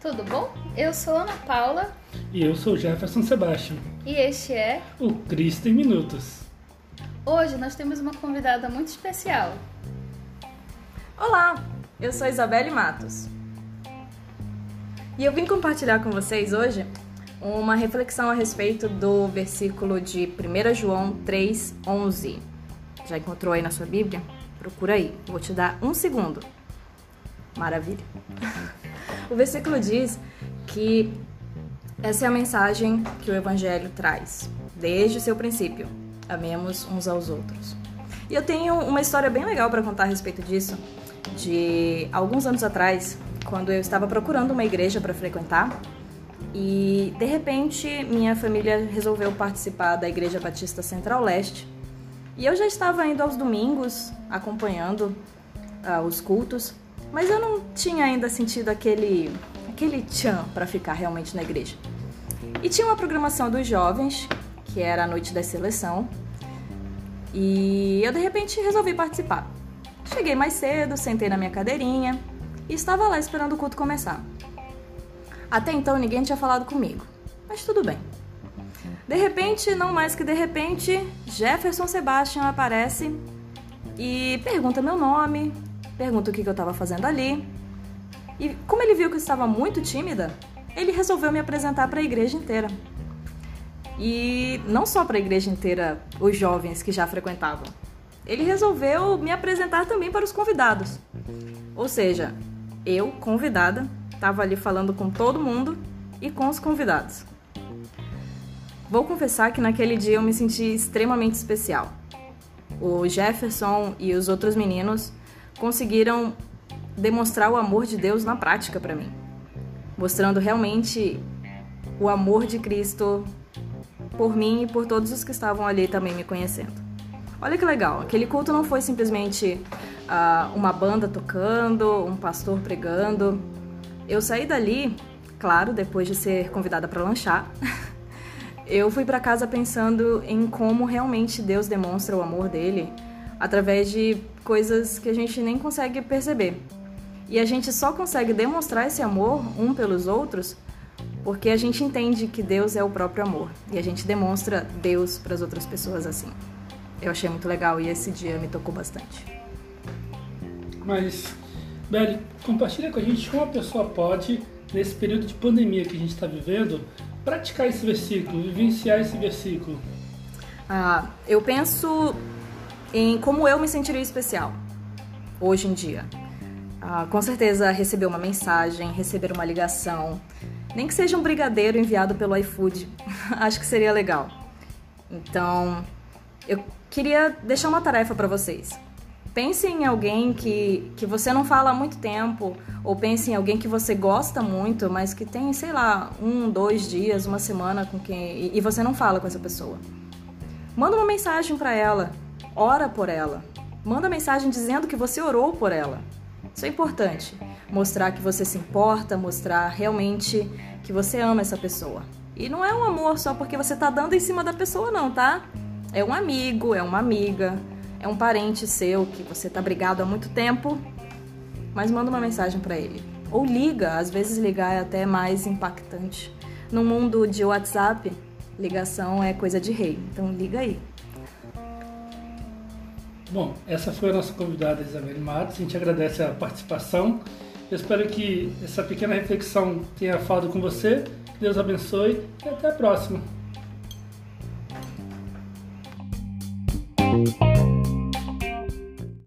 tudo bom? Eu sou Ana Paula. E eu sou Jefferson Sebastião. E este é o Cristo em Minutos. Hoje nós temos uma convidada muito especial. Olá, eu sou Isabelle Matos. E eu vim compartilhar com vocês hoje uma reflexão a respeito do versículo de 1 João 3,11. Já encontrou aí na sua Bíblia? Procura aí, vou te dar um segundo. Maravilha. O versículo diz que essa é a mensagem que o Evangelho traz, desde o seu princípio. Amemos uns aos outros. E eu tenho uma história bem legal para contar a respeito disso. De alguns anos atrás, quando eu estava procurando uma igreja para frequentar, e de repente minha família resolveu participar da Igreja Batista Central Leste. E eu já estava indo aos domingos, acompanhando uh, os cultos, mas eu não tinha ainda sentido aquele aquele tchan para ficar realmente na igreja. E tinha uma programação dos jovens, que era a noite da seleção, e eu de repente resolvi participar. Cheguei mais cedo, sentei na minha cadeirinha e estava lá esperando o culto começar. Até então ninguém tinha falado comigo, mas tudo bem. De repente, não mais que de repente, Jefferson Sebastian aparece e pergunta meu nome, pergunta o que eu estava fazendo ali. E como ele viu que eu estava muito tímida, ele resolveu me apresentar para a igreja inteira. E não só para a igreja inteira, os jovens que já frequentavam. Ele resolveu me apresentar também para os convidados. Ou seja, eu, convidada, estava ali falando com todo mundo e com os convidados. Vou confessar que naquele dia eu me senti extremamente especial. O Jefferson e os outros meninos conseguiram demonstrar o amor de Deus na prática para mim, mostrando realmente o amor de Cristo por mim e por todos os que estavam ali também me conhecendo. Olha que legal, aquele culto não foi simplesmente uh, uma banda tocando, um pastor pregando. Eu saí dali, claro, depois de ser convidada para lanchar. eu fui para casa pensando em como realmente Deus demonstra o amor dele através de coisas que a gente nem consegue perceber. E a gente só consegue demonstrar esse amor um pelos outros porque a gente entende que Deus é o próprio amor e a gente demonstra Deus para as outras pessoas assim. Eu achei muito legal e esse dia me tocou bastante. Mas, Beli, compartilha com a gente como a pessoa pode, nesse período de pandemia que a gente está vivendo, praticar esse versículo, vivenciar esse versículo. Ah, eu penso em como eu me sentiria especial hoje em dia. Ah, com certeza receber uma mensagem, receber uma ligação, nem que seja um brigadeiro enviado pelo iFood, acho que seria legal. Então, eu queria deixar uma tarefa para vocês. Pense em alguém que, que você não fala há muito tempo, ou pense em alguém que você gosta muito, mas que tem, sei lá, um, dois dias, uma semana com quem. e você não fala com essa pessoa. Manda uma mensagem para ela, ora por ela. Manda mensagem dizendo que você orou por ela. Isso é importante. Mostrar que você se importa, mostrar realmente que você ama essa pessoa. E não é um amor só porque você tá dando em cima da pessoa, não, tá? É um amigo, é uma amiga, é um parente seu que você tá brigado há muito tempo, mas manda uma mensagem para ele. Ou liga, às vezes ligar é até mais impactante. No mundo de WhatsApp, ligação é coisa de rei, então liga aí. Bom, essa foi a nossa convidada Isabel Matos. A gente agradece a participação. Eu espero que essa pequena reflexão tenha falado com você. Deus abençoe e até a próxima.